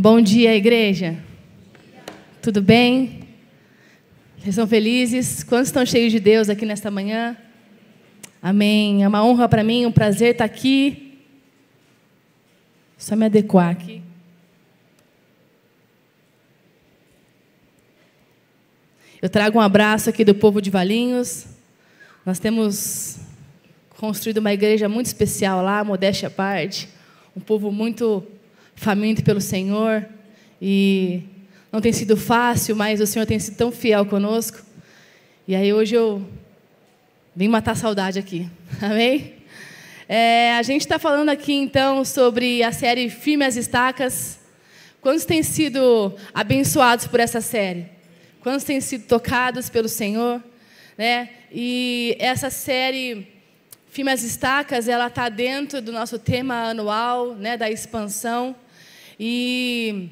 Bom dia, igreja. Tudo bem? Vocês estão felizes? Quantos estão cheios de Deus aqui nesta manhã? Amém. É uma honra para mim, um prazer estar aqui. Só me adequar aqui. Eu trago um abraço aqui do povo de Valinhos. Nós temos construído uma igreja muito especial lá, modéstia à parte. Um povo muito faminto pelo Senhor. E não tem sido fácil, mas o Senhor tem sido tão fiel conosco. E aí hoje eu vim matar saudade aqui. Amém? É, a gente está falando aqui então sobre a série Firme as Estacas. Quantos têm sido abençoados por essa série? Quantos têm sido tocados pelo Senhor? Né? E essa série Firme as Estacas, ela está dentro do nosso tema anual, né, da expansão. E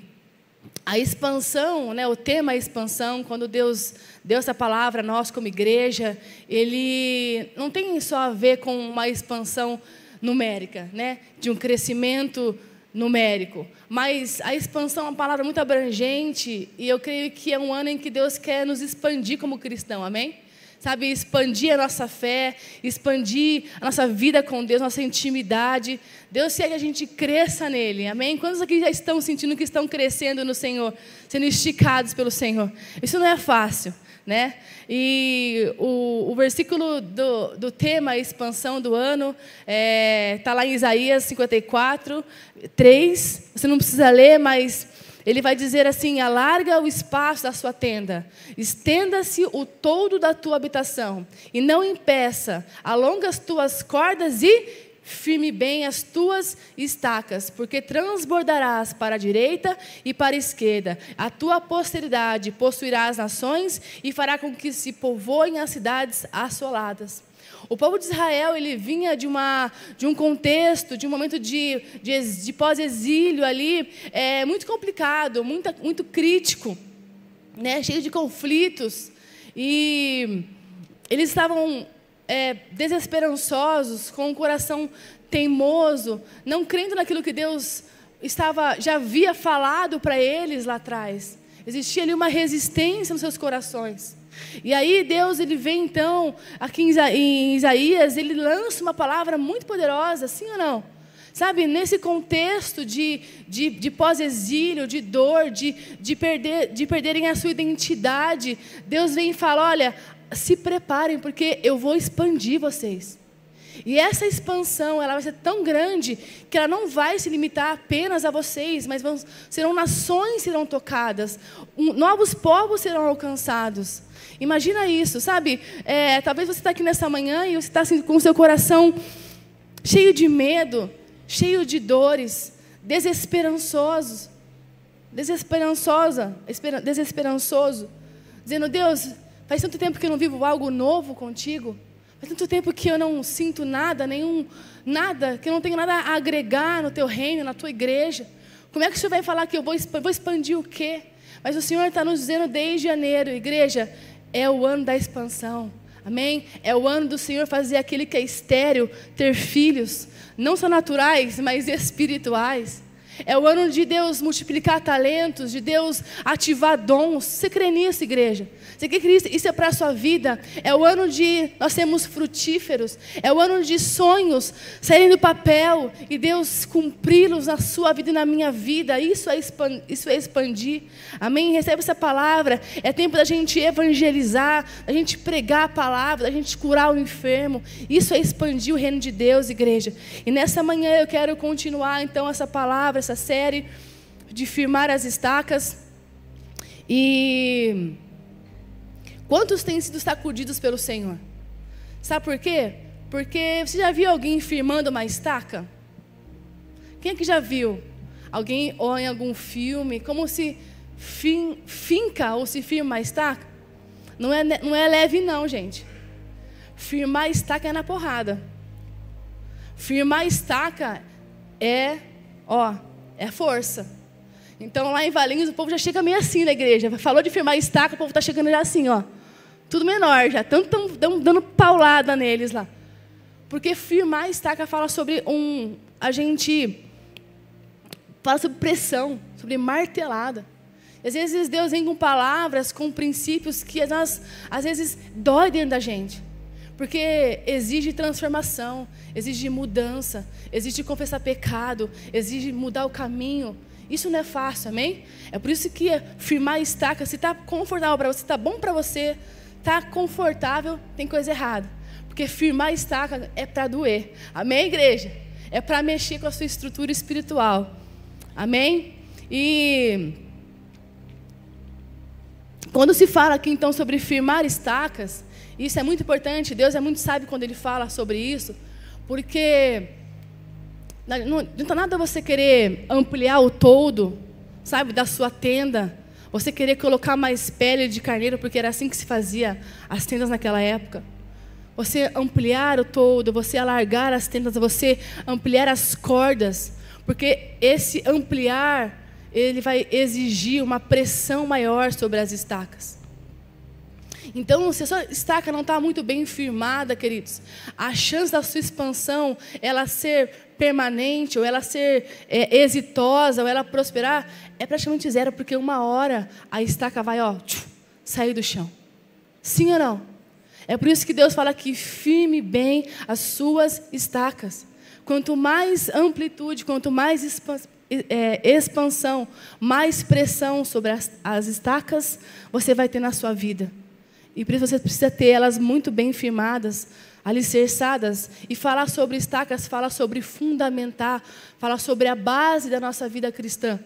a expansão, né, o tema é expansão, quando Deus deu essa palavra a nós como igreja, ele não tem só a ver com uma expansão numérica, né, de um crescimento numérico. Mas a expansão é uma palavra muito abrangente e eu creio que é um ano em que Deus quer nos expandir como cristão, amém? Sabe, expandir a nossa fé, expandir a nossa vida com Deus, nossa intimidade. Deus quer que a gente cresça nele, amém? Quantos aqui já estão sentindo que estão crescendo no Senhor, sendo esticados pelo Senhor? Isso não é fácil né? E o, o versículo do, do tema, expansão do ano, está é, tá lá em Isaías 54, 3. Você não precisa ler, mas ele vai dizer assim: alarga o espaço da sua tenda, estenda-se o todo da tua habitação, e não impeça, alonga as tuas cordas e firme bem as tuas estacas, porque transbordarás para a direita e para a esquerda. A tua posteridade possuirá as nações e fará com que se povoem as cidades assoladas. O povo de Israel ele vinha de, uma, de um contexto, de um momento de, de, de pós-exílio ali, é, muito complicado, muito, muito crítico, né, cheio de conflitos. E eles estavam é, desesperançosos, com o coração teimoso, não crendo naquilo que Deus estava já havia falado para eles lá atrás. Existia ali uma resistência nos seus corações. E aí Deus ele vem então aqui em Isaías, ele lança uma palavra muito poderosa, sim ou não? Sabe, nesse contexto de, de, de pós-exílio, de dor, de, de, perder, de perderem a sua identidade, Deus vem e fala: olha, se preparem, porque eu vou expandir vocês. E essa expansão, ela vai ser tão grande que ela não vai se limitar apenas a vocês, mas vão, serão nações serão tocadas, um, novos povos serão alcançados. Imagina isso, sabe? É, talvez você está aqui nessa manhã e você está assim, com o seu coração cheio de medo, cheio de dores, desesperançoso, desesperançosa, desesperançoso, dizendo Deus, Faz tanto tempo que eu não vivo algo novo contigo. Faz tanto tempo que eu não sinto nada, nenhum nada, que eu não tenho nada a agregar no teu reino, na tua igreja. Como é que o Senhor vai falar que eu vou, vou expandir o quê? Mas o Senhor está nos dizendo desde janeiro, igreja, é o ano da expansão. Amém? É o ano do Senhor fazer aquele que é estéreo ter filhos, não só naturais, mas espirituais. É o ano de Deus multiplicar talentos, de Deus ativar dons. Você crê nisso, igreja? Você quer que isso é para a sua vida? É o ano de nós sermos frutíferos. É o ano de sonhos saírem do papel e Deus cumpri-los na sua vida e na minha vida. Isso é, expandir, isso é expandir. Amém? Recebe essa palavra. É tempo da gente evangelizar, da gente pregar a palavra, da gente curar o enfermo. Isso é expandir o reino de Deus, igreja. E nessa manhã eu quero continuar então essa palavra, essa série de firmar as estacas. E Quantos têm sido sacudidos pelo Senhor? Sabe por quê? Porque você já viu alguém firmando uma estaca? Quem é que já viu? Alguém ou em algum filme, como se fin, finca ou se firma uma estaca? Não é, não é leve não, gente. Firmar estaca é na porrada. Firmar estaca é, ó, é força. Então lá em Valinhos o povo já chega meio assim na igreja. Falou de firmar estaca, o povo está chegando já assim, ó. Tudo menor já, estão dando paulada neles lá. Porque firmar estaca fala sobre um. A gente fala sobre pressão, sobre martelada. Às vezes Deus vem com palavras, com princípios que nós, às vezes, dói dentro da gente. Porque exige transformação, exige mudança, exige confessar pecado, exige mudar o caminho. Isso não é fácil, amém? É por isso que firmar estaca, se está confortável para você, está bom para você, está confortável, tem coisa errada. Porque firmar estaca é para doer. Amém, igreja? É para mexer com a sua estrutura espiritual. Amém? E quando se fala aqui então sobre firmar estacas, isso é muito importante. Deus é muito sábio quando Ele fala sobre isso, porque não adianta nada você querer ampliar o todo, sabe, da sua tenda. Você querer colocar mais pele de carneiro, porque era assim que se fazia as tendas naquela época. Você ampliar o todo, você alargar as tendas, você ampliar as cordas, porque esse ampliar, ele vai exigir uma pressão maior sobre as estacas. Então, se a sua estaca não está muito bem firmada, queridos, a chance da sua expansão, ela ser permanente, ou ela ser é, exitosa, ou ela prosperar, é praticamente zero, porque uma hora a estaca vai, ó, tchum, sair do chão. Sim ou não? É por isso que Deus fala que firme bem as suas estacas. Quanto mais amplitude, quanto mais é, expansão, mais pressão sobre as, as estacas você vai ter na sua vida. E por isso você precisa ter elas muito bem firmadas, alicerçadas. E falar sobre estacas, fala sobre fundamentar, fala sobre a base da nossa vida cristã.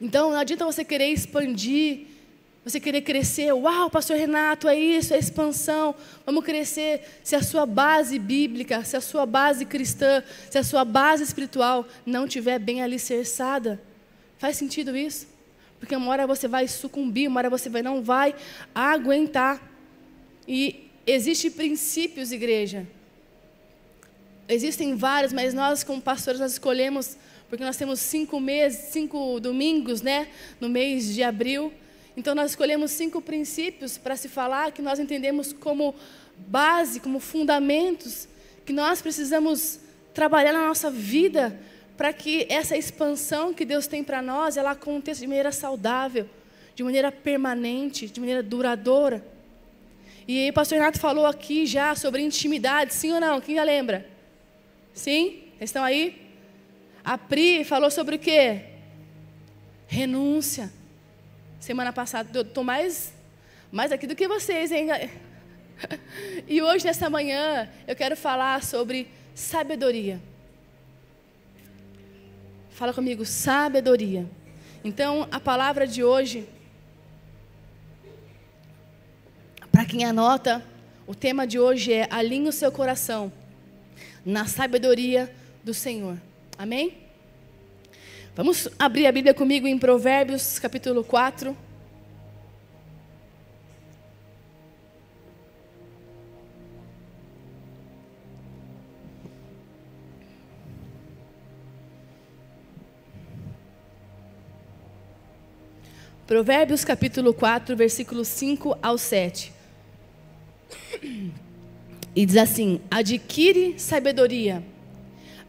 Então, não adianta você querer expandir você querer crescer, uau, pastor Renato, é isso, é expansão. Vamos crescer. Se a sua base bíblica, se a sua base cristã, se a sua base espiritual não tiver bem alicerçada, faz sentido isso? Porque uma hora você vai sucumbir, uma hora você vai, não vai aguentar. E existem princípios, igreja. Existem vários, mas nós, como pastores, nós escolhemos, porque nós temos cinco meses, cinco domingos, né, no mês de abril. Então, nós escolhemos cinco princípios para se falar que nós entendemos como base, como fundamentos, que nós precisamos trabalhar na nossa vida para que essa expansão que Deus tem para nós, ela aconteça de maneira saudável, de maneira permanente, de maneira duradoura. E o pastor Renato falou aqui já sobre intimidade, sim ou não? Quem já lembra? Sim? Estão aí? A Pri falou sobre o quê? Renúncia. Semana passada eu estou mais, mais aqui do que vocês, hein? E hoje, nessa manhã, eu quero falar sobre sabedoria. Fala comigo, sabedoria. Então, a palavra de hoje, para quem anota, o tema de hoje é alinhe o seu coração na sabedoria do Senhor. Amém? Vamos abrir a Bíblia comigo em Provérbios, capítulo 4. Provérbios capítulo 4, versículos 5 ao 7. E diz assim: Adquire sabedoria,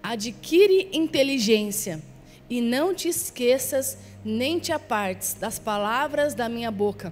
adquire inteligência e não te esqueças nem te apartes das palavras da minha boca.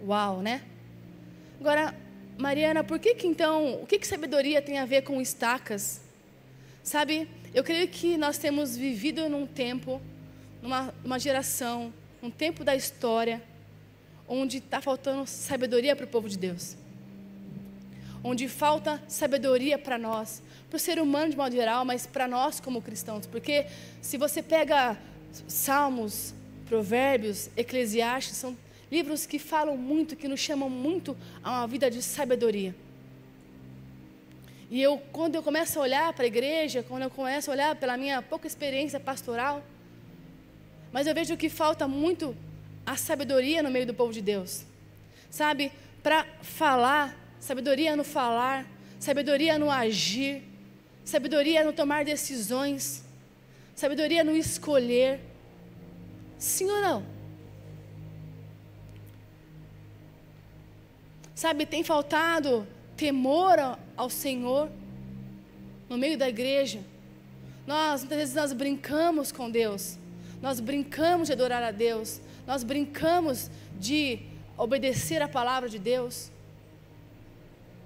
Uau, né? Agora, Mariana, por que que então, o que que sabedoria tem a ver com estacas? Sabe, eu creio que nós temos vivido num tempo, numa, numa geração, um tempo da história, onde está faltando sabedoria para o povo de Deus. Onde falta sabedoria para nós, para o ser humano de modo geral, mas para nós como cristãos. Porque se você pega Salmos, Provérbios, Eclesiastes, são livros que falam muito, que nos chamam muito a uma vida de sabedoria. E eu, quando eu começo a olhar para a igreja, quando eu começo a olhar pela minha pouca experiência pastoral, mas eu vejo que falta muito a sabedoria no meio do povo de Deus. Sabe? Para falar, sabedoria no falar, sabedoria no agir, sabedoria no tomar decisões, sabedoria no escolher. Sim ou não? Sabe, tem faltado temor ao Senhor no meio da igreja. Nós, muitas vezes, nós brincamos com Deus. Nós brincamos de adorar a Deus. Nós brincamos de obedecer a palavra de Deus.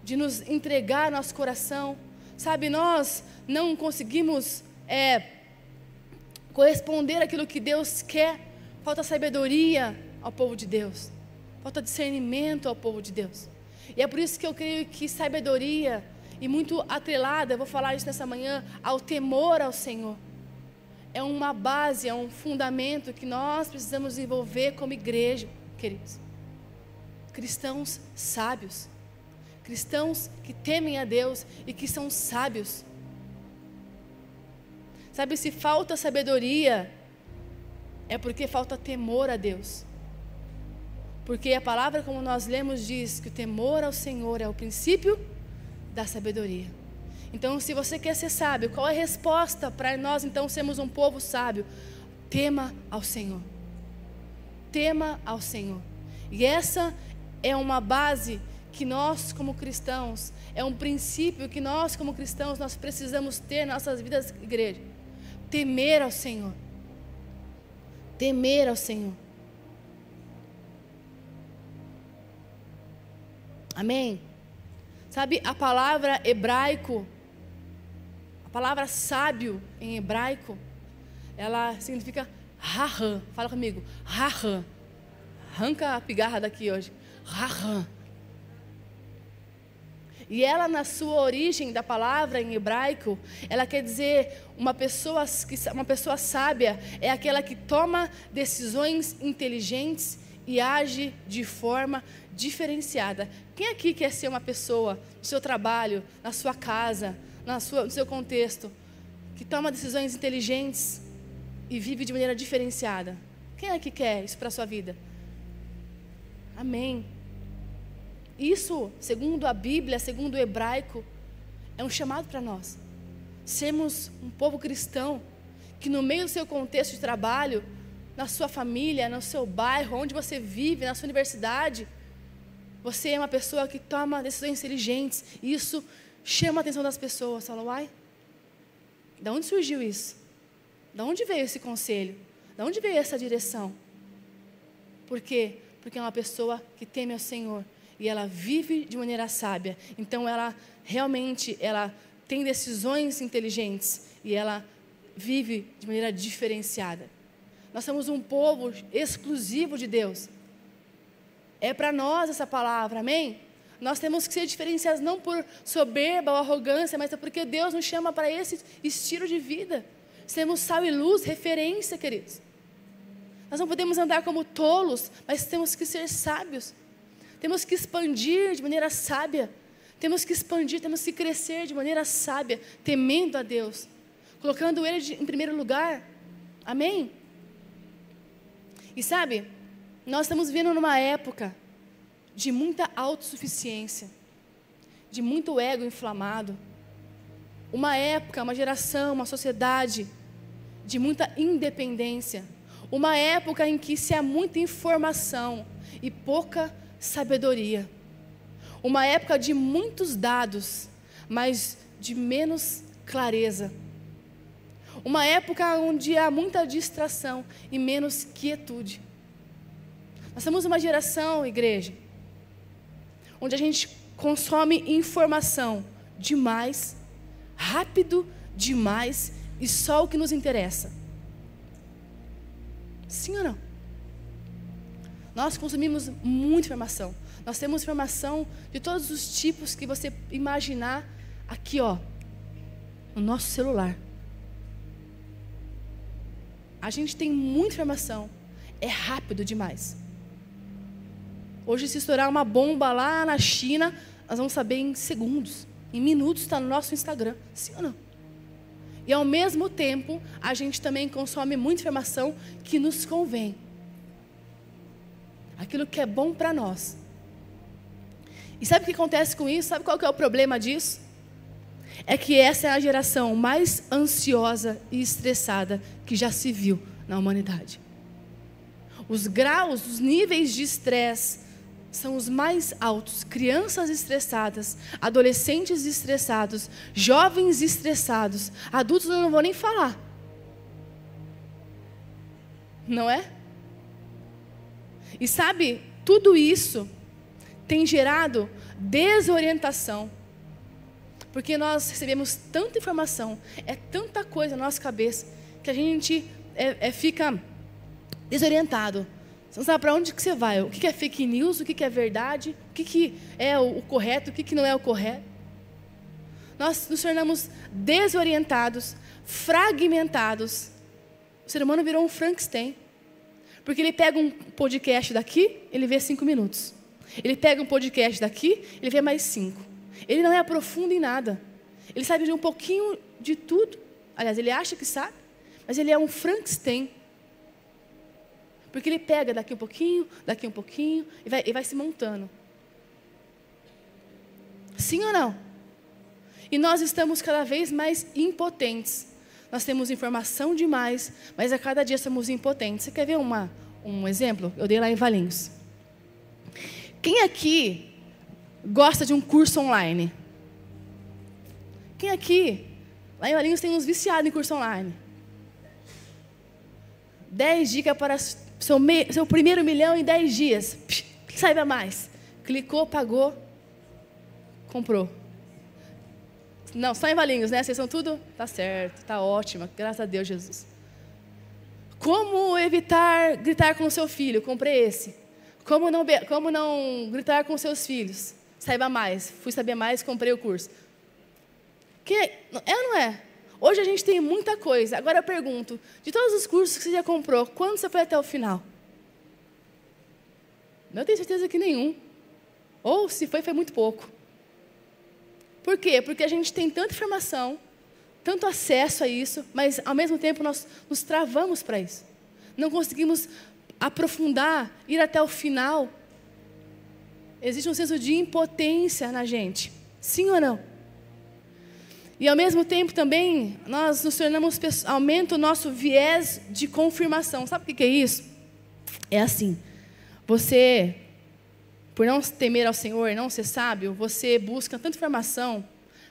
De nos entregar nosso coração. Sabe, nós não conseguimos é, corresponder àquilo que Deus quer. Falta sabedoria ao povo de Deus. Falta discernimento ao povo de Deus. E é por isso que eu creio que sabedoria, e muito atrelada, eu vou falar isso nessa manhã, ao temor ao Senhor. É uma base, é um fundamento que nós precisamos desenvolver como igreja, queridos. Cristãos sábios. Cristãos que temem a Deus e que são sábios. Sabe, se falta sabedoria, é porque falta temor a Deus. Porque a palavra, como nós lemos, diz que o temor ao Senhor é o princípio da sabedoria. Então, se você quer ser sábio, qual é a resposta para nós então sermos um povo sábio? Tema ao Senhor. Tema ao Senhor. E essa é uma base que nós como cristãos, é um princípio que nós como cristãos nós precisamos ter nas nossas vidas igreja. Temer ao Senhor. Temer ao Senhor. Amém? Sabe, a palavra hebraico, a palavra sábio em hebraico, ela significa raham. Fala comigo, raham. Arranca a pigarra daqui hoje. Raham. E ela, na sua origem da palavra em hebraico, ela quer dizer uma pessoa, uma pessoa sábia é aquela que toma decisões inteligentes e age de forma diferenciada. Quem aqui quer ser uma pessoa no seu trabalho, na sua casa, na sua, no seu contexto, que toma decisões inteligentes e vive de maneira diferenciada? Quem aqui quer isso para a sua vida? Amém. Isso, segundo a Bíblia, segundo o hebraico, é um chamado para nós. Sermos um povo cristão que, no meio do seu contexto de trabalho, na sua família, no seu bairro, onde você vive, na sua universidade, você é uma pessoa que toma decisões inteligentes. E isso chama a atenção das pessoas. Fala, uai, de onde surgiu isso? De onde veio esse conselho? De onde veio essa direção? Por quê? Porque é uma pessoa que teme ao Senhor e ela vive de maneira sábia. Então ela realmente ela tem decisões inteligentes e ela vive de maneira diferenciada. Nós somos um povo exclusivo de Deus. É para nós essa palavra, amém? Nós temos que ser diferenciados não por soberba ou arrogância, mas é porque Deus nos chama para esse estilo de vida. Sermos sal e luz, referência, queridos. Nós não podemos andar como tolos, mas temos que ser sábios. Temos que expandir de maneira sábia. Temos que expandir, temos que crescer de maneira sábia, temendo a Deus, colocando Ele em primeiro lugar. Amém? E sabe, nós estamos vivendo numa época de muita autossuficiência, de muito ego inflamado. Uma época, uma geração, uma sociedade de muita independência. Uma época em que se há muita informação e pouca sabedoria. Uma época de muitos dados, mas de menos clareza. Uma época onde há muita distração e menos quietude. Nós somos uma geração, igreja, onde a gente consome informação demais, rápido demais e só o que nos interessa. Sim ou não? Nós consumimos muita informação. Nós temos informação de todos os tipos que você imaginar aqui, ó, no nosso celular. A gente tem muita informação. É rápido demais. Hoje, se estourar uma bomba lá na China, nós vamos saber em segundos, em minutos, está no nosso Instagram. Sim ou não? E ao mesmo tempo, a gente também consome muita informação que nos convém. Aquilo que é bom para nós. E sabe o que acontece com isso? Sabe qual que é o problema disso? É que essa é a geração mais ansiosa e estressada que já se viu na humanidade. Os graus, os níveis de estresse são os mais altos. Crianças estressadas, adolescentes estressados, jovens estressados, adultos eu não vou nem falar. Não é? E sabe, tudo isso tem gerado desorientação. Porque nós recebemos tanta informação, é tanta coisa na nossa cabeça, que a gente é, é, fica desorientado. Você não sabe para onde que você vai. O que é fake news, o que é verdade, o que é o correto, o que não é o correto. Nós nos tornamos desorientados, fragmentados. O ser humano virou um Frankenstein. Porque ele pega um podcast daqui, ele vê cinco minutos. Ele pega um podcast daqui, ele vê mais cinco. Ele não é profundo em nada. Ele sabe de um pouquinho de tudo. Aliás, ele acha que sabe, mas ele é um Frankenstein porque ele pega daqui um pouquinho, daqui um pouquinho, e vai, e vai se montando. Sim ou não? E nós estamos cada vez mais impotentes. Nós temos informação demais, mas a cada dia somos impotentes. Você quer ver uma, um exemplo? Eu dei lá em Valinhos. Quem aqui gosta de um curso online? Quem aqui? Lá em Valinhos tem uns viciados em curso online. 10 dicas para seu, me, seu primeiro milhão em 10 dias. Psh, saiba mais. Clicou, pagou, comprou. Não, só em valinhos, né? Vocês são tudo? Tá certo, tá ótimo. Graças a Deus, Jesus. Como evitar gritar com o seu filho? Comprei esse. Como não, como não gritar com seus filhos? Saiba mais. Fui saber mais, comprei o curso. Que, é ou não é? Hoje a gente tem muita coisa. Agora eu pergunto: de todos os cursos que você já comprou, quando você foi até o final? Eu tenho certeza que nenhum. Ou se foi, foi muito pouco. Por quê? Porque a gente tem tanta informação, tanto acesso a isso, mas ao mesmo tempo nós nos travamos para isso. Não conseguimos aprofundar, ir até o final. Existe um senso de impotência na gente. Sim ou não? E ao mesmo tempo também nós nos tornamos, aumenta o nosso viés de confirmação. Sabe o que é isso? É assim, você, por não temer ao Senhor, não ser sábio, você busca tanta informação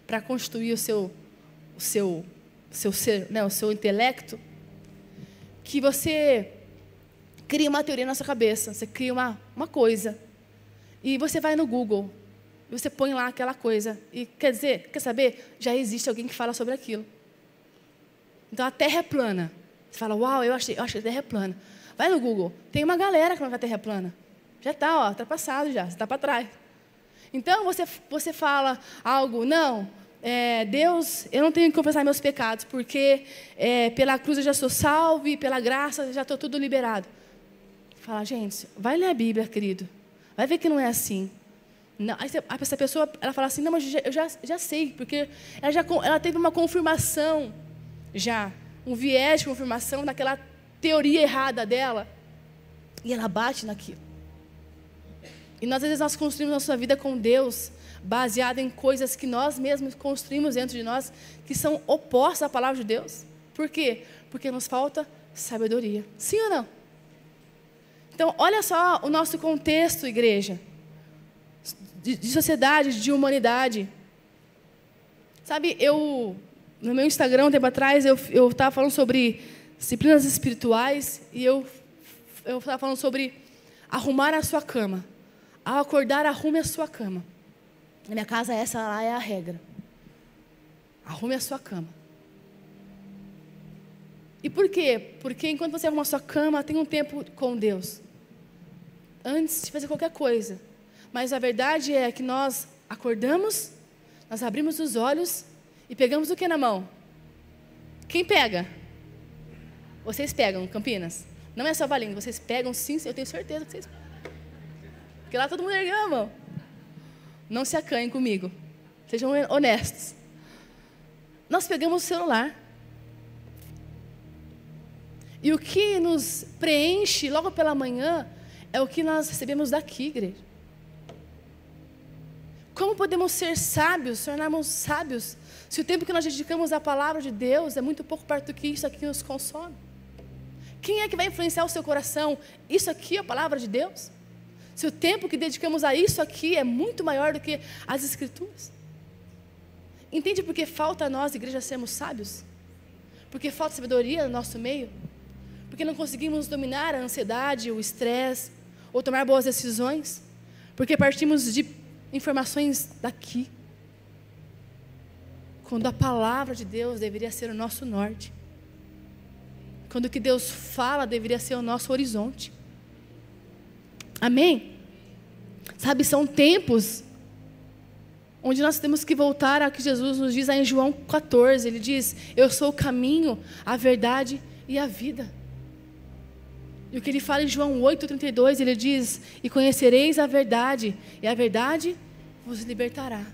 para constituir o seu, o seu, seu ser, né, o seu intelecto, que você cria uma teoria na sua cabeça, você cria uma, uma coisa. E você vai no Google, você põe lá aquela coisa. E quer dizer, quer saber? Já existe alguém que fala sobre aquilo. Então a Terra é plana. Você fala, uau, eu achei, eu a Terra é plana. Vai no Google, tem uma galera que que a Terra é plana. Já está, ó, está passado já, você está para trás. Então você, você fala algo, não, é, Deus, eu não tenho que confessar meus pecados, porque é, pela cruz eu já sou salvo e pela graça já estou tudo liberado. Fala, gente, vai ler a Bíblia, querido. Vai ver que não é assim. Não, essa pessoa ela fala assim, não, mas eu já, já sei, porque ela, já, ela teve uma confirmação já, um viés de confirmação daquela teoria errada dela, e ela bate naquilo. E nós, às vezes nós construímos nossa vida com Deus baseada em coisas que nós mesmos construímos dentro de nós, que são opostas à palavra de Deus. Por quê? Porque nos falta sabedoria. Sim ou não? Então, olha só o nosso contexto, igreja de, de sociedade, de humanidade. Sabe, eu, no meu Instagram, um tempo atrás, eu estava falando sobre disciplinas espirituais e eu estava falando sobre arrumar a sua cama. Ao acordar, arrume a sua cama. Na minha casa, essa lá é a regra. Arrume a sua cama. E por quê? Porque enquanto você arruma sua cama, tem um tempo com Deus. Antes de fazer qualquer coisa. Mas a verdade é que nós acordamos, nós abrimos os olhos e pegamos o que na mão? Quem pega? Vocês pegam, Campinas? Não é só valendo, vocês pegam sim, eu tenho certeza que vocês Porque lá todo mundo ergueu a mão. Não se acanhem comigo. Sejam honestos. Nós pegamos o celular. E o que nos preenche logo pela manhã é o que nós recebemos daqui, igreja. Como podemos ser sábios, tornarmos sábios, se o tempo que nós dedicamos à palavra de Deus é muito pouco perto do que isso aqui nos consome? Quem é que vai influenciar o seu coração? Isso aqui é a palavra de Deus? Se o tempo que dedicamos a isso aqui é muito maior do que as Escrituras? Entende por que falta a nós, igreja, sermos sábios? Porque falta sabedoria no nosso meio? Porque não conseguimos dominar a ansiedade, o estresse, ou tomar boas decisões? Porque partimos de informações daqui. Quando a palavra de Deus deveria ser o nosso norte. Quando o que Deus fala deveria ser o nosso horizonte. Amém? Sabe, são tempos onde nós temos que voltar ao que Jesus nos diz em João 14. Ele diz: Eu sou o caminho, a verdade e a vida. E o que ele fala em João 8,32, ele diz: E conhecereis a verdade, e a verdade vos libertará.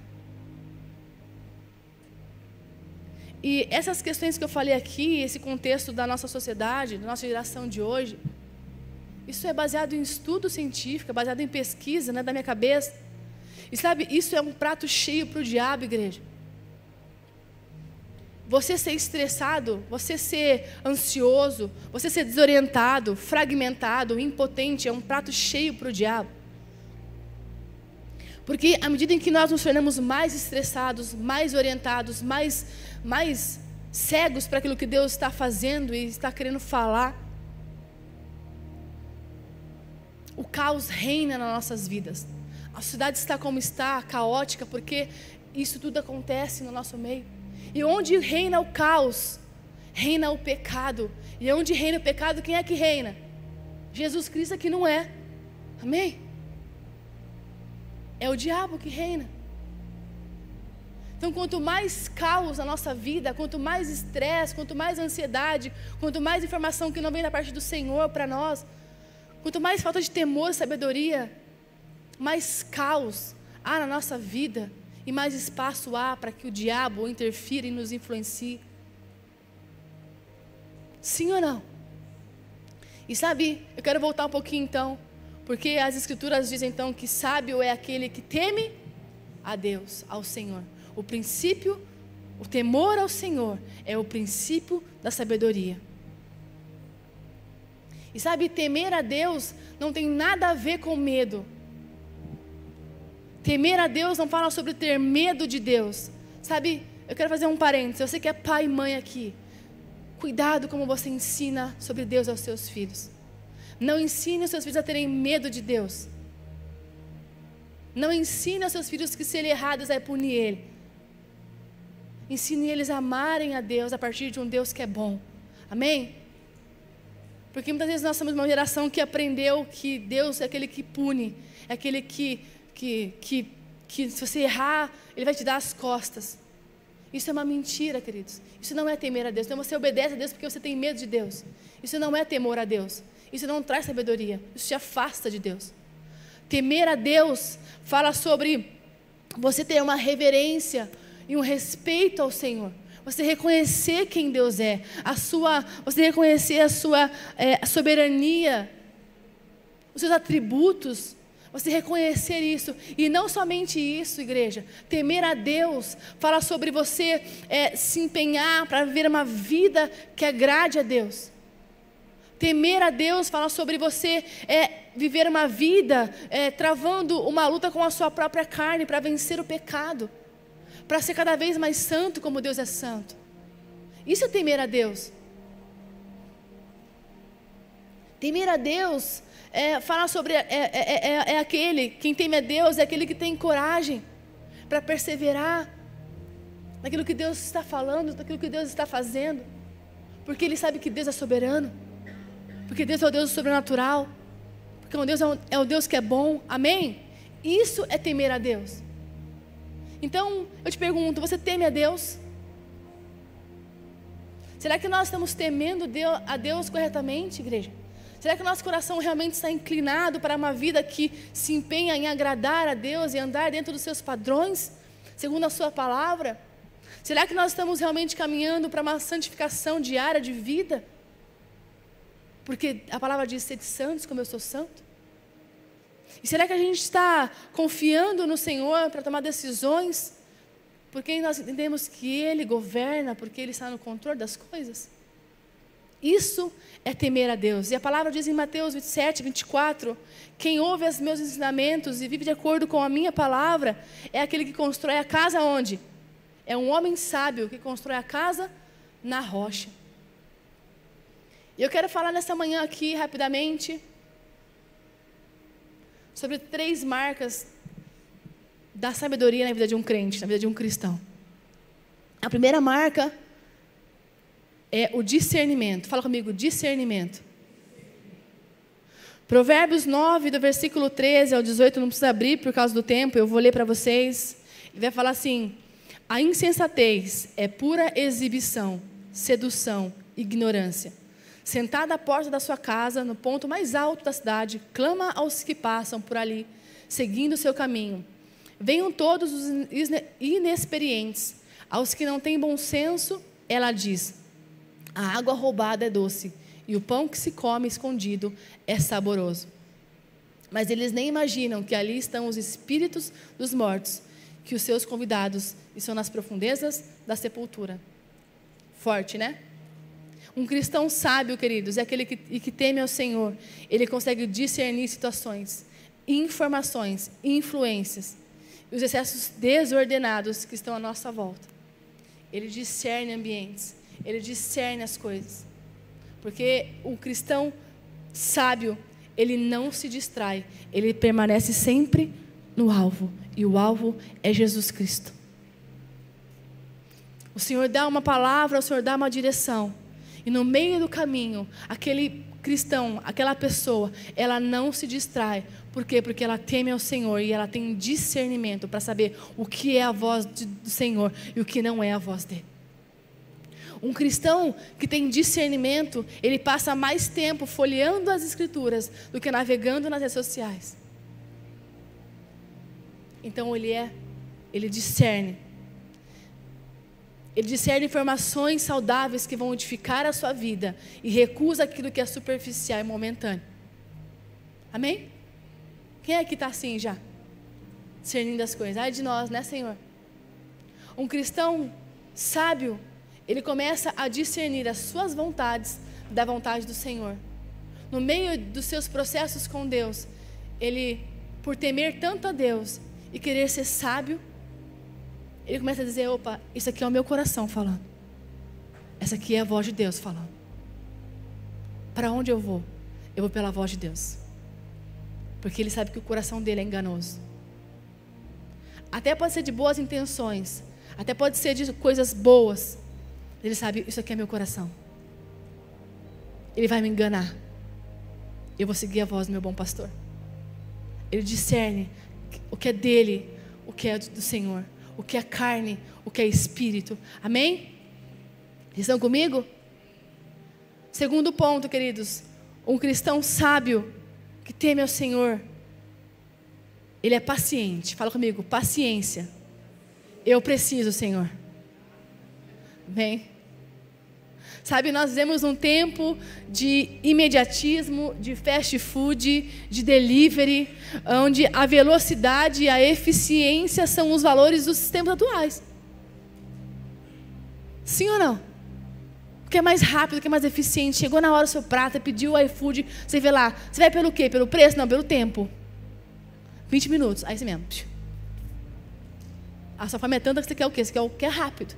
E essas questões que eu falei aqui, esse contexto da nossa sociedade, da nossa geração de hoje, isso é baseado em estudo científico, é baseado em pesquisa, não é da minha cabeça. E sabe, isso é um prato cheio para o diabo, igreja. Você ser estressado, você ser ansioso, você ser desorientado, fragmentado, impotente, é um prato cheio para o diabo. Porque à medida em que nós nos tornamos mais estressados, mais orientados, mais, mais cegos para aquilo que Deus está fazendo e está querendo falar, o caos reina nas nossas vidas. A cidade está como está, caótica, porque isso tudo acontece no nosso meio. E onde reina o caos, reina o pecado. E onde reina o pecado, quem é que reina? Jesus Cristo aqui não é. Amém? É o diabo que reina. Então, quanto mais caos na nossa vida, quanto mais estresse, quanto mais ansiedade, quanto mais informação que não vem da parte do Senhor para nós, Quanto mais falta de temor e sabedoria, mais caos há na nossa vida e mais espaço há para que o diabo interfira e nos influencie. Sim ou não? E sabe, eu quero voltar um pouquinho então, porque as escrituras dizem então que sábio é aquele que teme a Deus, ao Senhor. O princípio, o temor ao Senhor é o princípio da sabedoria. E sabe, temer a Deus não tem nada a ver com medo. Temer a Deus não fala sobre ter medo de Deus. Sabe, eu quero fazer um parênteses. Você que é pai e mãe aqui, cuidado como você ensina sobre Deus aos seus filhos. Não ensine os seus filhos a terem medo de Deus. Não ensine aos seus filhos que se ele errar, Deus vai punir ele. Ensine eles a amarem a Deus a partir de um Deus que é bom. Amém? Porque muitas vezes nós somos uma geração que aprendeu que Deus é aquele que pune, é aquele que, que, que, que se você errar, Ele vai te dar as costas. Isso é uma mentira, queridos. Isso não é temer a Deus. Então você obedece a Deus porque você tem medo de Deus. Isso não é temor a Deus. Isso não traz sabedoria. Isso te afasta de Deus. Temer a Deus fala sobre você ter uma reverência e um respeito ao Senhor você reconhecer quem Deus é, a sua, você reconhecer a sua é, soberania, os seus atributos, você reconhecer isso, e não somente isso, igreja, temer a Deus, fala sobre você é, se empenhar para viver uma vida que agrade a Deus. Temer a Deus fala sobre você é, viver uma vida é, travando uma luta com a sua própria carne para vencer o pecado para ser cada vez mais santo como Deus é santo. Isso é temer a Deus. Temer a Deus é, sobre é, é, é, é, aquele, quem teme a Deus é aquele que tem coragem para perseverar naquilo que Deus está falando, naquilo que Deus está fazendo, porque Ele sabe que Deus é soberano, porque Deus é o Deus sobrenatural, porque Deus é o, é o Deus que é bom, amém? Isso é temer a Deus. Então, eu te pergunto: você teme a Deus? Será que nós estamos temendo a Deus corretamente, igreja? Será que o nosso coração realmente está inclinado para uma vida que se empenha em agradar a Deus e andar dentro dos seus padrões, segundo a Sua palavra? Será que nós estamos realmente caminhando para uma santificação diária de vida? Porque a palavra diz: ser santos como eu sou santo. E será que a gente está confiando no Senhor para tomar decisões? Porque nós entendemos que Ele governa, porque Ele está no controle das coisas? Isso é temer a Deus. E a palavra diz em Mateus 27, 24: Quem ouve os meus ensinamentos e vive de acordo com a minha palavra é aquele que constrói a casa onde? É um homem sábio que constrói a casa na rocha. E eu quero falar nessa manhã aqui rapidamente sobre três marcas da sabedoria na vida de um crente, na vida de um cristão. A primeira marca é o discernimento. Fala comigo, discernimento. Provérbios 9, do versículo 13 ao 18, não precisa abrir por causa do tempo, eu vou ler para vocês. E vai falar assim: A insensatez é pura exibição, sedução, ignorância. Sentada à porta da sua casa, no ponto mais alto da cidade, clama aos que passam por ali, seguindo o seu caminho. Venham todos os inexperientes, aos que não têm bom senso, ela diz: a água roubada é doce e o pão que se come escondido é saboroso. Mas eles nem imaginam que ali estão os espíritos dos mortos, que os seus convidados estão nas profundezas da sepultura. Forte, né? Um cristão sábio, queridos, é aquele que, que teme ao Senhor. Ele consegue discernir situações, informações, influências, e os excessos desordenados que estão à nossa volta. Ele discerne ambientes ele discerne as coisas. Porque o cristão sábio, ele não se distrai, ele permanece sempre no alvo, e o alvo é Jesus Cristo. O Senhor dá uma palavra, o Senhor dá uma direção, e no meio do caminho, aquele cristão, aquela pessoa, ela não se distrai. Por quê? Porque ela teme ao Senhor e ela tem discernimento para saber o que é a voz do Senhor e o que não é a voz dele. Um cristão que tem discernimento, ele passa mais tempo folheando as escrituras do que navegando nas redes sociais. Então ele é, ele discerne. Ele discerne informações saudáveis que vão edificar a sua vida e recusa aquilo que é superficial e momentâneo. Amém? Quem é que está assim já? Discernindo as coisas. Ai de nós, né, Senhor? Um cristão sábio, ele começa a discernir as suas vontades da vontade do Senhor. No meio dos seus processos com Deus, ele, por temer tanto a Deus e querer ser sábio, ele começa a dizer: opa, isso aqui é o meu coração falando. Essa aqui é a voz de Deus falando. Para onde eu vou? Eu vou pela voz de Deus. Porque ele sabe que o coração dele é enganoso. Até pode ser de boas intenções, até pode ser de coisas boas, ele sabe, isso aqui é meu coração. Ele vai me enganar. Eu vou seguir a voz do meu bom pastor. Ele discerne o que é dele, o que é do Senhor, o que é carne, o que é espírito. Amém? Estão comigo? Segundo ponto, queridos, um cristão sábio que teme ao Senhor, ele é paciente. Fala comigo, paciência. Eu preciso, Senhor. Bem, sabe, nós vivemos um tempo de imediatismo, de fast food, de delivery, onde a velocidade e a eficiência são os valores dos sistemas atuais. Sim ou não? O que é mais rápido, o que é mais eficiente. Chegou na hora o seu prato, pediu o iFood, você vê lá. Você vai pelo quê? Pelo preço? Não, pelo tempo. 20 minutos. Aí você mesmo. A sua fome é tanta que você quer o quê? Você quer o que é rápido.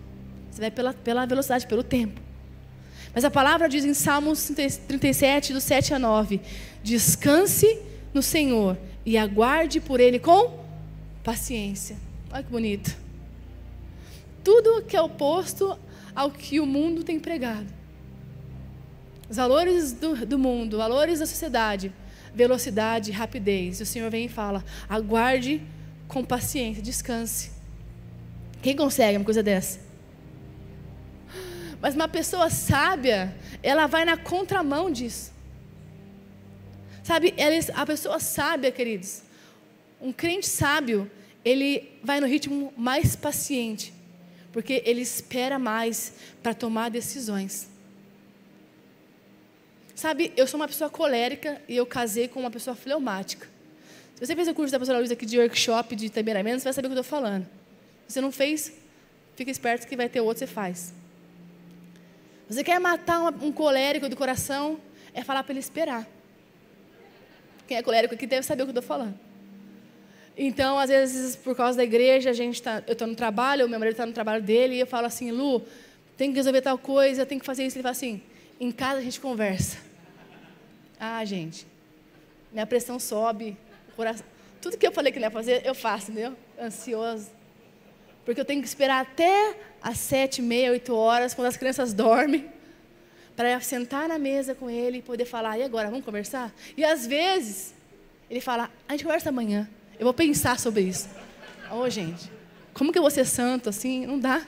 Você vai pela, pela velocidade, pelo tempo. Mas a palavra diz em Salmos 37, do 7 a 9: Descanse no Senhor e aguarde por Ele com paciência. Olha que bonito. Tudo que é oposto ao que o mundo tem pregado. Os valores do, do mundo, valores da sociedade, velocidade, rapidez. O Senhor vem e fala: aguarde com paciência, descanse. Quem consegue uma coisa dessa? Mas uma pessoa sábia, ela vai na contramão disso. Sabe, ela, a pessoa sábia, queridos, um crente sábio, ele vai no ritmo mais paciente, porque ele espera mais para tomar decisões. Sabe, eu sou uma pessoa colérica e eu casei com uma pessoa fleumática. Se você fez o curso da pastora Luiz aqui de workshop de temperamento, você vai saber o que eu estou falando. Se você não fez, fica esperto que vai ter outro, você faz. Você quer matar um colérico do coração, é falar para ele esperar. Quem é colérico aqui deve saber o que eu estou falando. Então, às vezes, por causa da igreja, a gente tá, eu estou no trabalho, meu marido está no trabalho dele, e eu falo assim, Lu, tem que resolver tal coisa, tem que fazer isso. Ele fala assim, em casa a gente conversa. Ah, gente, minha pressão sobe, coração. Tudo que eu falei que não ia fazer, eu faço, entendeu? Ansioso. Porque eu tenho que esperar até às sete, meia, oito horas, quando as crianças dormem, para sentar na mesa com ele e poder falar, e agora, vamos conversar? E às vezes, ele fala, a gente conversa amanhã, eu vou pensar sobre isso. Ô, oh, gente, como que eu vou ser santo assim? Não dá.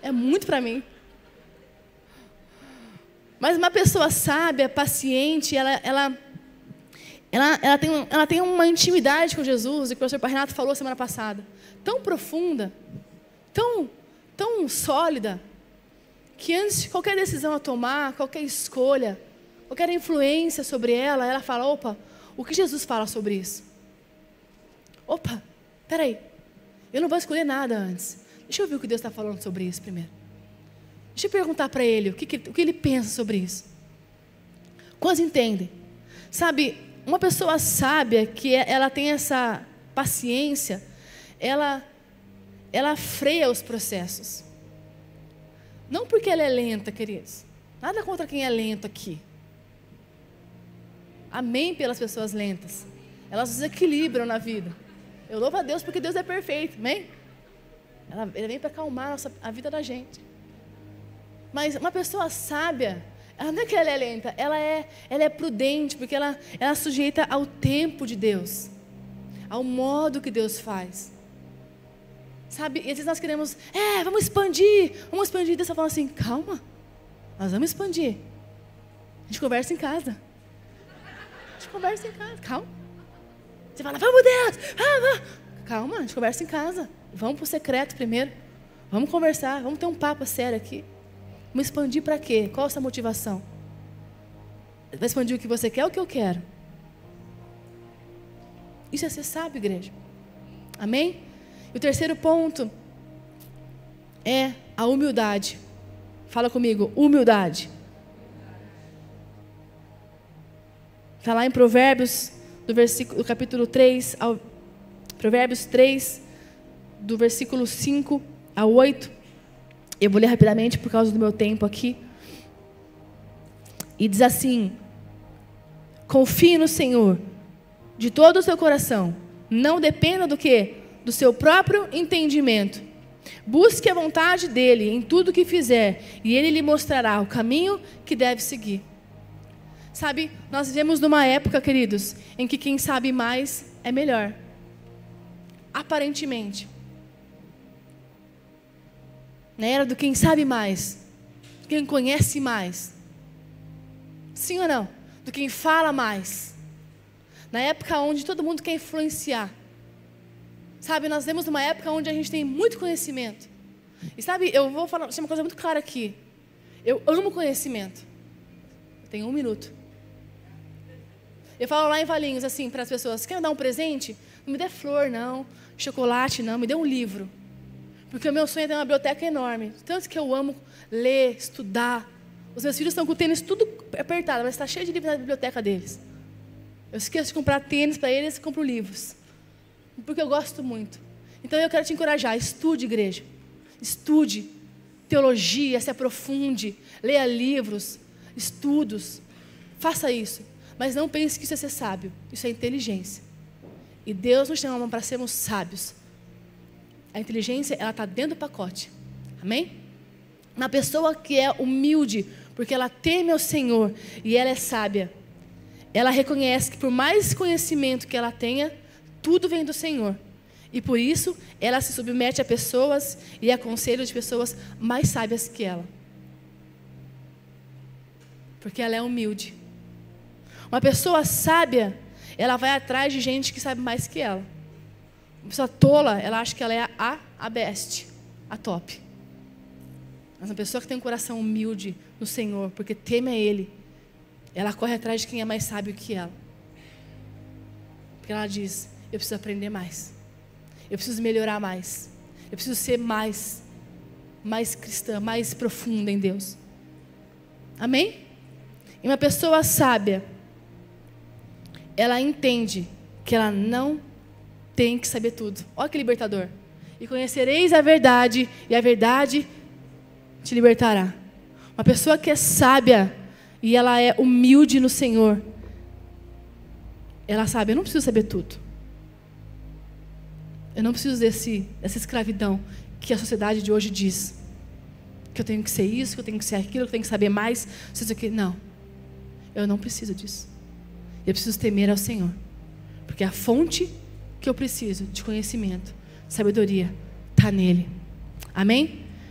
É muito para mim. Mas uma pessoa sábia, paciente, ela, ela, ela, ela, tem, ela tem uma intimidade com Jesus, e o professor Parrenato falou semana passada, tão profunda, tão, tão sólida, que antes de qualquer decisão a tomar, qualquer escolha, qualquer influência sobre ela, ela fala: opa, o que Jesus fala sobre isso? Opa, peraí, eu não vou escolher nada antes. Deixa eu ver o que Deus está falando sobre isso primeiro. Deixa eu perguntar para ele o que, o que ele pensa sobre isso. Quantos entendem? Sabe, uma pessoa sábia que é, ela tem essa paciência, ela ela freia os processos. Não porque ela é lenta, queridos. Nada contra quem é lento aqui. Amém pelas pessoas lentas. Elas desequilibram na vida. Eu louvo a Deus porque Deus é perfeito. Amém? Ela, ele vem para acalmar a, nossa, a vida da gente. Mas uma pessoa sábia, ela não é que ela é lenta, ela é, ela é prudente, porque ela, ela é sujeita ao tempo de Deus, ao modo que Deus faz. Sabe? E às vezes nós queremos, é, vamos expandir, vamos expandir. Deus está falando assim, calma, nós vamos expandir. A gente conversa em casa. A gente conversa em casa, calma. Você fala, vamos Deus, ah, calma, a gente conversa em casa. Vamos para o secreto primeiro. Vamos conversar, vamos ter um papo sério aqui. Vamos expandir para quê? Qual a sua motivação? Vai expandir o que você quer ou o que eu quero? Isso é ser sábio, igreja. Amém? O terceiro ponto é a humildade. Fala comigo, humildade. Está lá em Provérbios, do, versículo, do capítulo 3, ao, Provérbios 3, do versículo 5 a 8. Eu vou ler rapidamente por causa do meu tempo aqui. E diz assim: Confie no Senhor de todo o seu coração. Não dependa do que? Do seu próprio entendimento. Busque a vontade dele em tudo que fizer, e ele lhe mostrará o caminho que deve seguir. Sabe, nós vivemos numa época, queridos, em que quem sabe mais é melhor. Aparentemente. Na era do quem sabe mais, quem conhece mais. Sim ou não? Do quem fala mais. Na época onde todo mundo quer influenciar. Sabe, nós vemos uma época onde a gente tem muito conhecimento. E sabe, eu vou falar uma coisa muito clara aqui. Eu amo conhecimento. Tenho um minuto. Eu falo lá em Valinhos, assim, para as pessoas: quer me dar um presente? Não me dê flor, não. Chocolate, não. Me dê um livro. Porque o meu sonho é ter uma biblioteca enorme. Tanto que eu amo ler, estudar. Os meus filhos estão com o tênis tudo apertado, mas está cheio de livros na biblioteca deles. Eu esqueço de comprar tênis para eles e compro livros porque eu gosto muito. Então eu quero te encorajar, estude igreja. Estude teologia, se aprofunde, leia livros, estudos. Faça isso. Mas não pense que isso é ser sábio. Isso é inteligência. E Deus nos chama para sermos sábios. A inteligência, ela está dentro do pacote. Amém? Uma pessoa que é humilde, porque ela teme ao Senhor e ela é sábia, ela reconhece que por mais conhecimento que ela tenha, tudo vem do Senhor. E por isso, ela se submete a pessoas e a conselhos de pessoas mais sábias que ela. Porque ela é humilde. Uma pessoa sábia, ela vai atrás de gente que sabe mais que ela. Uma pessoa tola, ela acha que ela é a, a best, a top. Mas uma pessoa que tem um coração humilde no Senhor, porque teme a Ele, ela corre atrás de quem é mais sábio que ela. Porque ela diz: Eu preciso aprender mais. Eu preciso melhorar mais. Eu preciso ser mais, mais cristã, mais profunda em Deus. Amém? E uma pessoa sábia, ela entende que ela não tem que saber tudo. Olha que libertador. E conhecereis a verdade, e a verdade te libertará. Uma pessoa que é sábia e ela é humilde no Senhor, ela sabe, eu não preciso saber tudo. Eu não preciso desse, dessa escravidão que a sociedade de hoje diz. Que eu tenho que ser isso, que eu tenho que ser aquilo, que eu tenho que saber mais, aqui. Não. Eu não preciso disso. Eu preciso temer ao Senhor. Porque a fonte que eu preciso de conhecimento, sabedoria, está nele. Amém?